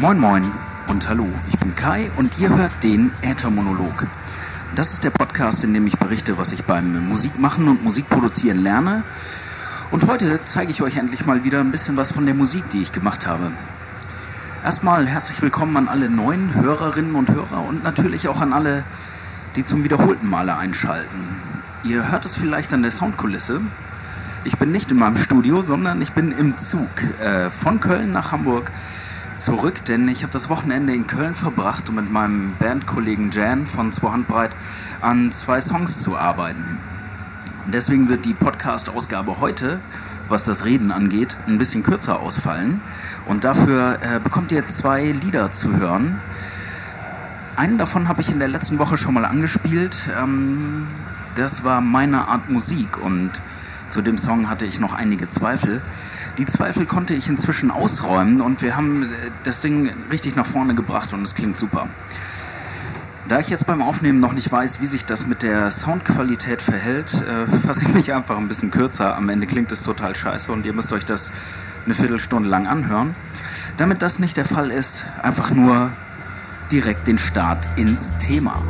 Moin, moin und hallo. Ich bin Kai und ihr hört den Äthermonolog. Das ist der Podcast, in dem ich berichte, was ich beim Musikmachen und Musikproduzieren lerne. Und heute zeige ich euch endlich mal wieder ein bisschen was von der Musik, die ich gemacht habe. Erstmal herzlich willkommen an alle neuen Hörerinnen und Hörer und natürlich auch an alle, die zum wiederholten Male einschalten. Ihr hört es vielleicht an der Soundkulisse. Ich bin nicht in meinem Studio, sondern ich bin im Zug äh, von Köln nach Hamburg zurück, denn ich habe das Wochenende in Köln verbracht, um mit meinem Bandkollegen Jan von Zwei Handbreit an zwei Songs zu arbeiten. Deswegen wird die Podcast-Ausgabe heute, was das Reden angeht, ein bisschen kürzer ausfallen. Und dafür äh, bekommt ihr zwei Lieder zu hören. Einen davon habe ich in der letzten Woche schon mal angespielt. Ähm, das war meine Art Musik und zu dem Song hatte ich noch einige Zweifel. Die Zweifel konnte ich inzwischen ausräumen und wir haben äh, das Ding richtig nach vorne gebracht und es klingt super. Da ich jetzt beim Aufnehmen noch nicht weiß, wie sich das mit der Soundqualität verhält, äh, fasse ich mich einfach ein bisschen kürzer. Am Ende klingt es total scheiße und ihr müsst euch das eine Viertelstunde lang anhören. Damit das nicht der Fall ist, einfach nur direkt den Start ins Thema.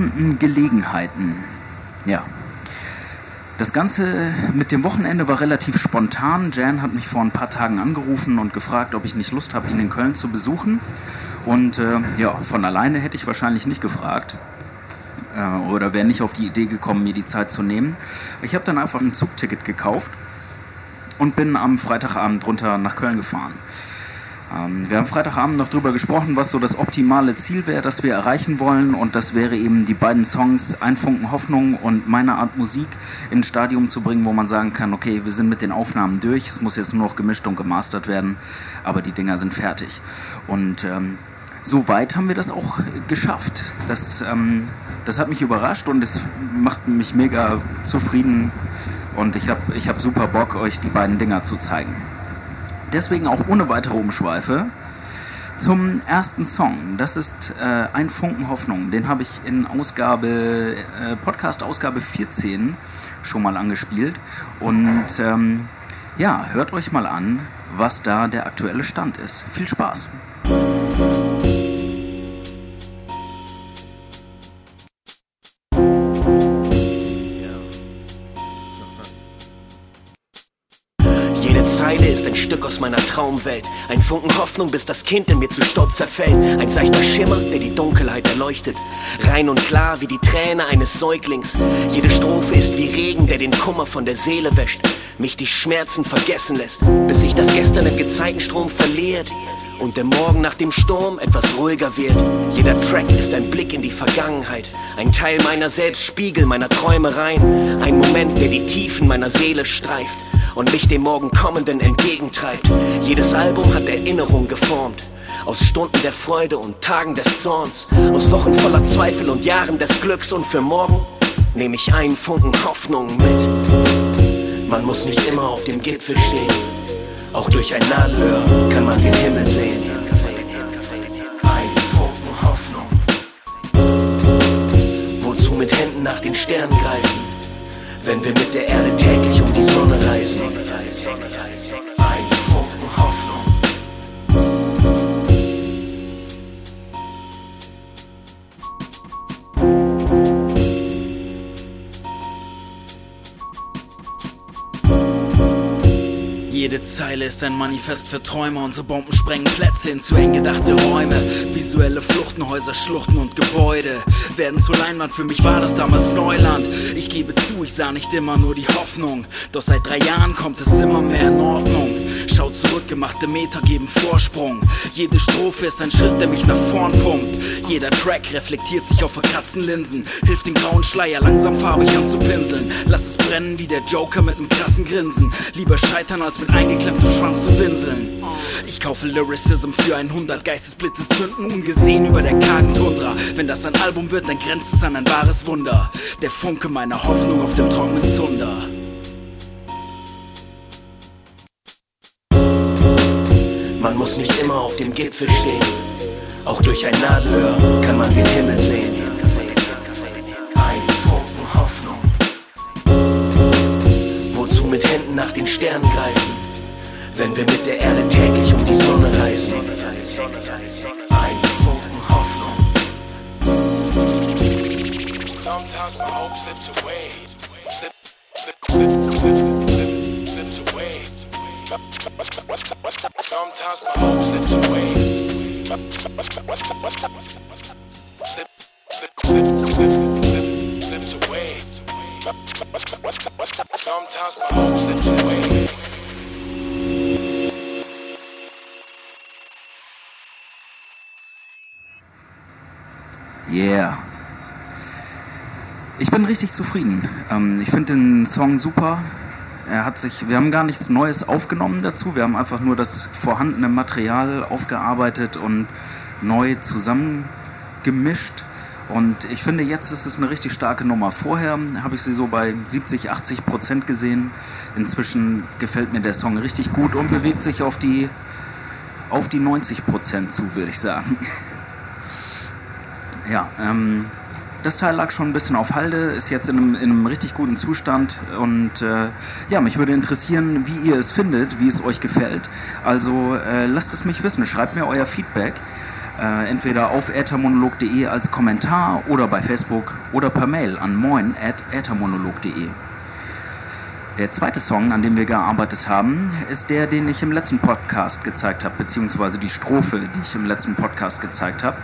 Passenden Gelegenheiten. Ja. Das Ganze mit dem Wochenende war relativ spontan. Jan hat mich vor ein paar Tagen angerufen und gefragt, ob ich nicht Lust habe, ihn in Köln zu besuchen. Und äh, ja, von alleine hätte ich wahrscheinlich nicht gefragt. Äh, oder wäre nicht auf die Idee gekommen, mir die Zeit zu nehmen. Ich habe dann einfach ein Zugticket gekauft und bin am Freitagabend runter nach Köln gefahren. Ähm, wir haben Freitagabend noch darüber gesprochen, was so das optimale Ziel wäre, das wir erreichen wollen. Und das wäre eben die beiden Songs Ein Funken Hoffnung und Meine Art Musik ins Stadium zu bringen, wo man sagen kann, okay, wir sind mit den Aufnahmen durch, es muss jetzt nur noch gemischt und gemastert werden, aber die Dinger sind fertig. Und ähm, so weit haben wir das auch geschafft. Das, ähm, das hat mich überrascht und es macht mich mega zufrieden. Und ich habe ich hab super Bock, euch die beiden Dinger zu zeigen. Deswegen auch ohne weitere Umschweife zum ersten Song. Das ist äh, Ein Funken Hoffnung. Den habe ich in Ausgabe, äh, Podcast-Ausgabe 14 schon mal angespielt. Und ähm, ja, hört euch mal an, was da der aktuelle Stand ist. Viel Spaß! Ein Stück aus meiner Traumwelt. Ein Funken Hoffnung, bis das Kind in mir zu Staub zerfällt. Ein seichter Schimmer, der die Dunkelheit erleuchtet. Rein und klar wie die Träne eines Säuglings. Jede Strophe ist wie Regen, der den Kummer von der Seele wäscht. Mich die Schmerzen vergessen lässt, bis sich das Gestern im Gezeitenstrom verliert und der Morgen nach dem Sturm etwas ruhiger wird. Jeder Track ist ein Blick in die Vergangenheit, ein Teil meiner selbst, Spiegel meiner Träumereien, ein Moment, der die Tiefen meiner Seele streift und mich dem Morgen kommenden entgegentreibt. Jedes Album hat Erinnerung geformt. Aus Stunden der Freude und Tagen des Zorns, aus Wochen voller Zweifel und Jahren des Glücks und für morgen nehme ich einen Funken Hoffnung mit. Man muss nicht immer auf dem Gipfel stehen, auch durch ein Nadelöhr kann man den Himmel sehen. Ein Funken Hoffnung. Wozu mit Händen nach den Sternen greifen? wenn wir mit der Erde täglich um die Sonne reisen. Zeile ist ein Manifest für Träume. Unsere Bomben sprengen Plätze in zu eng gedachte Räume. Visuelle Fluchtenhäuser, Schluchten und Gebäude werden zu Leinwand. Für mich war das damals Neuland. Ich gebe zu, ich sah nicht immer nur die Hoffnung. Doch seit drei Jahren kommt es immer mehr in Ordnung. Schau zurück, gemachte Meter geben Vorsprung. Jede Strophe ist ein Schritt, der mich nach vorn pumpt. Jeder Track reflektiert sich auf verkratzten Linsen. Hilft den grauen Schleier langsam farbig anzupinseln. Lass es brennen wie der Joker mit nem krassen Grinsen. Lieber scheitern als mit eingeklemmtem Schwanz zu winseln. Ich kaufe Lyricism für 100 Geistesblitze zünden ungesehen über der kargen Tundra. Wenn das ein Album wird, dann grenzt es an ein wahres Wunder. Der Funke meiner Hoffnung auf dem trockenen Zunder. muss nicht immer auf dem Gipfel stehen. Auch durch ein Nadelöhr kann man den Himmel sehen. Ein Funken Hoffnung. Wozu mit Händen nach den Sternen greifen, wenn wir mit der Erde täglich um die Sonne reisen? Ein Funken Hoffnung. Sometimes my hope slips away. Sometimes. Yeah. Ich bin richtig zufrieden. Ähm, ich finde den Song super. Er hat sich, wir haben gar nichts Neues aufgenommen dazu. Wir haben einfach nur das vorhandene Material aufgearbeitet und neu zusammengemischt. Und ich finde, jetzt ist es eine richtig starke Nummer. Vorher habe ich sie so bei 70, 80 Prozent gesehen. Inzwischen gefällt mir der Song richtig gut und bewegt sich auf die, auf die 90 Prozent zu, würde ich sagen. Ja, ähm, das Teil lag schon ein bisschen auf Halde, ist jetzt in einem, in einem richtig guten Zustand und äh, ja, mich würde interessieren, wie ihr es findet, wie es euch gefällt. Also äh, lasst es mich wissen, schreibt mir euer Feedback. Äh, entweder auf äthermonolog.de als Kommentar oder bei Facebook oder per Mail an moin.äthermonolog.de. Der zweite Song, an dem wir gearbeitet haben, ist der, den ich im letzten Podcast gezeigt habe, beziehungsweise die Strophe, die ich im letzten Podcast gezeigt habe.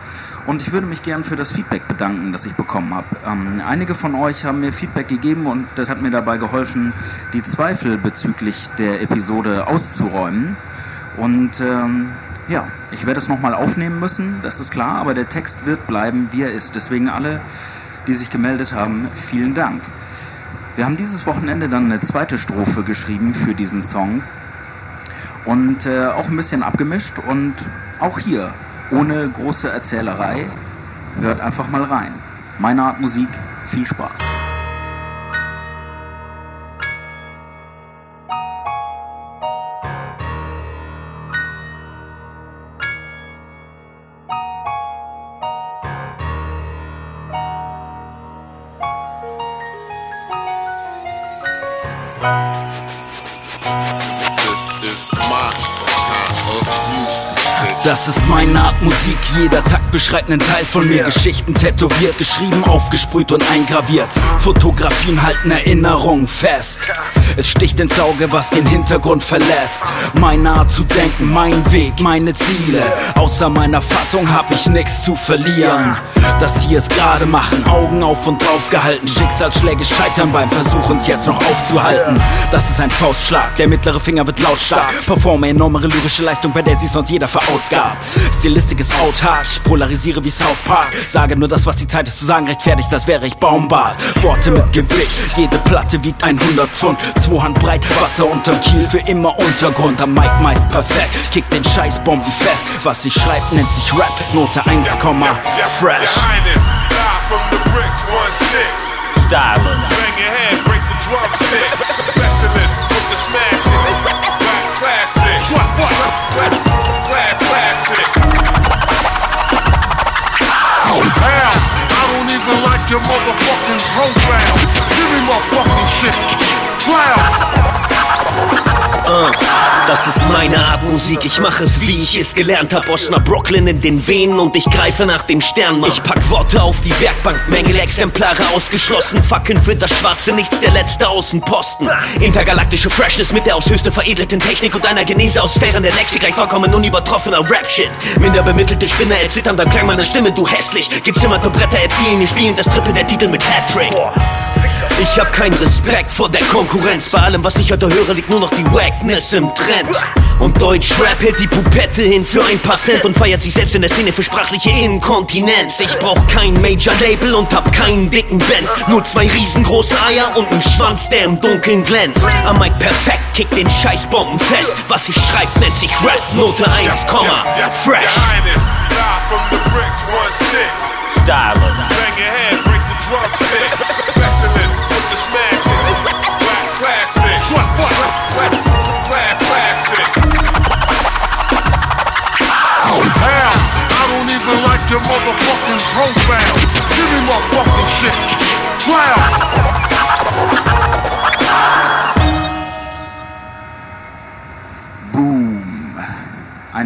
Und ich würde mich gern für das Feedback bedanken, das ich bekommen habe. Ähm, einige von euch haben mir Feedback gegeben und das hat mir dabei geholfen, die Zweifel bezüglich der Episode auszuräumen. Und ähm, ja, ich werde es nochmal aufnehmen müssen, das ist klar, aber der Text wird bleiben, wie er ist. Deswegen alle, die sich gemeldet haben, vielen Dank. Wir haben dieses Wochenende dann eine zweite Strophe geschrieben für diesen Song und äh, auch ein bisschen abgemischt und auch hier ohne große Erzählerei. Hört einfach mal rein. Meine Art Musik, viel Spaß. Das ist meine Art Musik, jeder Takt beschreibt einen Teil von mir. Geschichten tätowiert, geschrieben, aufgesprüht und eingraviert. Fotografien halten Erinnerungen fest. Es sticht ins Auge, was den Hintergrund verlässt. Meine Art zu denken, mein Weg, meine Ziele. Außer meiner Fassung hab ich nichts zu verlieren. Das hier ist gerade machen, Augen auf und drauf gehalten. Schicksalsschläge scheitern beim Versuch, uns jetzt noch aufzuhalten. Das ist ein Faustschlag, der mittlere Finger wird lautstark. Performe enorme lyrische Leistung, bei der sich sonst jeder verausgabt. Stilistik ist autark, polarisiere wie South Park. Sage nur das, was die Zeit ist zu sagen, rechtfertigt, das wäre ich Baumbart. Worte mit Gewicht, jede Platte wiegt 100 Pfund. Zwei Hand breit, Wasser unterm Kiel, für immer Untergrund. Am Mic meist perfekt, kick den Scheißbomben fest. Was ich schreib, nennt sich Rap, Note 1, fresh. Stylist. Bang your head, break the drumstick. Specialist with the smash. Classic. What, what, what? even like your motherfucking program. Give me my fucking shit. Uh, das ist meine Art Musik, ich mache es wie ich es gelernt hab. Aus nach Brooklyn in den Venen und ich greife nach dem Stern, Ich pack Worte auf die Werkbank, Mängel Exemplare ausgeschlossen. Fackeln für das Schwarze, nichts der letzte Außenposten. Intergalaktische Freshness mit der aus höchste veredelten Technik Und einer Genese aus Sphären der Lexik, gleich vollkommen unübertroffener Rap-Shit. Minder bemittelte Spinner erzittern beim Klang meiner Stimme, du hässlich. Gezimmerte Bretter erziehen, wir spielen das Triple der Titel mit Hattrick ich hab keinen Respekt vor der Konkurrenz. Bei allem, was ich heute höre, liegt nur noch die Wackness im Trend. Und Deutschrap hält die Pupette hin für ein paar Cent und feiert sich selbst in der Szene für sprachliche Inkontinenz. Ich brauch kein Major-Label und hab keinen dicken Benz. Nur zwei riesengroße Eier und einen Schwanz, der im Dunkeln glänzt. Am Mike perfekt, kick den Scheißbomben fest. Was ich schreib, nennt sich Rap, Note 1, fresh. Stylist. Bang your head, break the drumstick.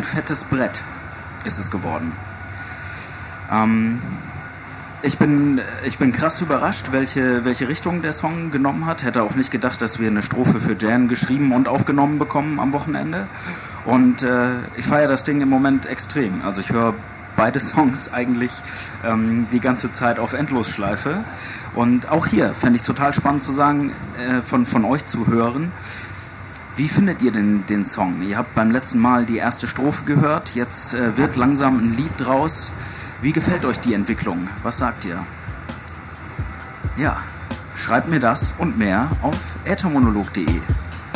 Fettes Brett ist es geworden. Ähm, ich bin, ich bin krass überrascht, welche, welche Richtung der Song genommen hat. Hätte auch nicht gedacht, dass wir eine Strophe für Jan geschrieben und aufgenommen bekommen am Wochenende. Und äh, ich feiere das Ding im Moment extrem. Also ich höre beide Songs eigentlich ähm, die ganze Zeit auf Endlosschleife. Und auch hier fände ich total spannend zu sagen, äh, von, von euch zu hören. Wie findet ihr denn den Song? Ihr habt beim letzten Mal die erste Strophe gehört, jetzt äh, wird langsam ein Lied draus. Wie gefällt euch die Entwicklung? Was sagt ihr? Ja, schreibt mir das und mehr auf äthermonolog.de.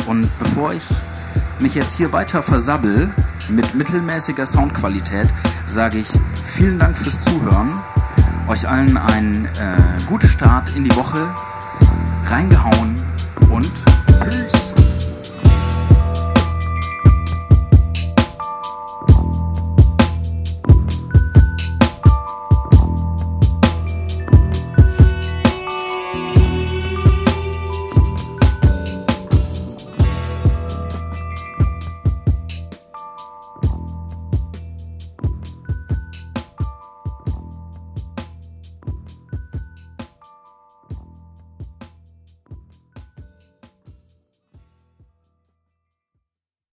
Und bevor ich mich jetzt hier weiter versabbel mit mittelmäßiger Soundqualität, sage ich vielen Dank fürs Zuhören. Euch allen einen äh, guten Start in die Woche. Reingehauen und Peace.